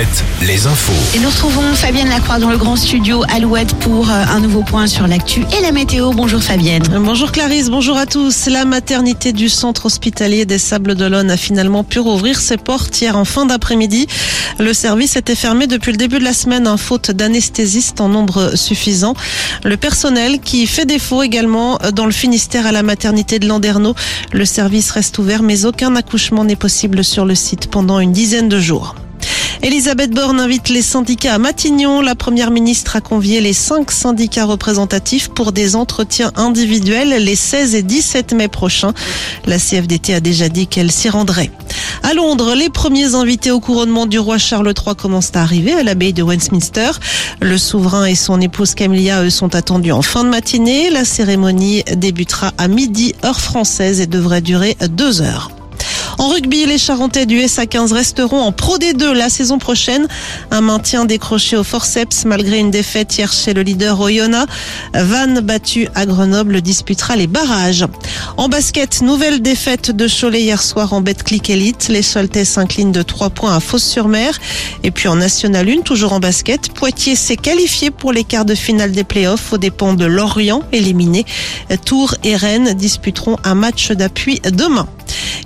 Alouette, les infos. Et nous retrouvons Fabienne Lacroix dans le grand studio Alouette pour euh, un nouveau point sur l'actu et la météo. Bonjour Fabienne. Bonjour Clarisse, bonjour à tous. La maternité du centre hospitalier des Sables d'Olonne a finalement pu rouvrir ses portes hier en fin d'après-midi. Le service était fermé depuis le début de la semaine, en faute d'anesthésistes en nombre suffisant. Le personnel qui fait défaut également dans le Finistère à la maternité de Landerneau. Le service reste ouvert, mais aucun accouchement n'est possible sur le site pendant une dizaine de jours. Elisabeth Borne invite les syndicats à Matignon. La première ministre a convié les cinq syndicats représentatifs pour des entretiens individuels les 16 et 17 mai prochains. La CFDT a déjà dit qu'elle s'y rendrait. À Londres, les premiers invités au couronnement du roi Charles III commencent à arriver à l'abbaye de Westminster. Le souverain et son épouse Camilla, eux, sont attendus en fin de matinée. La cérémonie débutera à midi, heure française, et devrait durer deux heures. En rugby, les Charentais du SA15 resteront en Pro D2 la saison prochaine. Un maintien décroché au forceps malgré une défaite hier chez le leader Oyonnax. Vannes battu à Grenoble disputera les barrages. En basket, nouvelle défaite de Cholet hier soir en Betclic Elite. Les Choletais s'inclinent de 3 points à Fos-sur-Mer. Et puis en National 1, toujours en basket, Poitiers s'est qualifié pour les quarts de finale des playoffs aux dépens de Lorient éliminé. Tours et Rennes disputeront un match d'appui demain.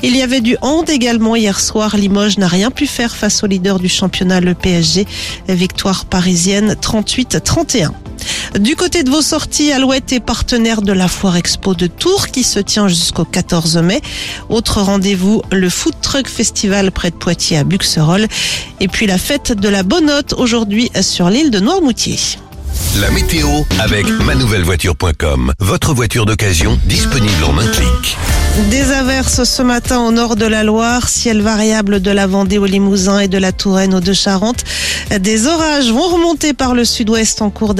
Il y avait du hand également hier soir. Limoges n'a rien pu faire face au leader du championnat, le PSG. Victoire parisienne 38-31. Du côté de vos sorties, Alouette est partenaire de la Foire Expo de Tours qui se tient jusqu'au 14 mai. Autre rendez-vous, le Food Truck Festival près de Poitiers à Buxerolles. Et puis la fête de la Bonnotte aujourd'hui sur l'île de Noirmoutier. La météo avec manouvellevoiture.com. Votre voiture d'occasion disponible en un clic. Des averses ce matin au nord de la Loire, ciel variable de la Vendée au Limousin et de la Touraine aux Deux-Charentes. Des orages vont remonter par le sud-ouest en cours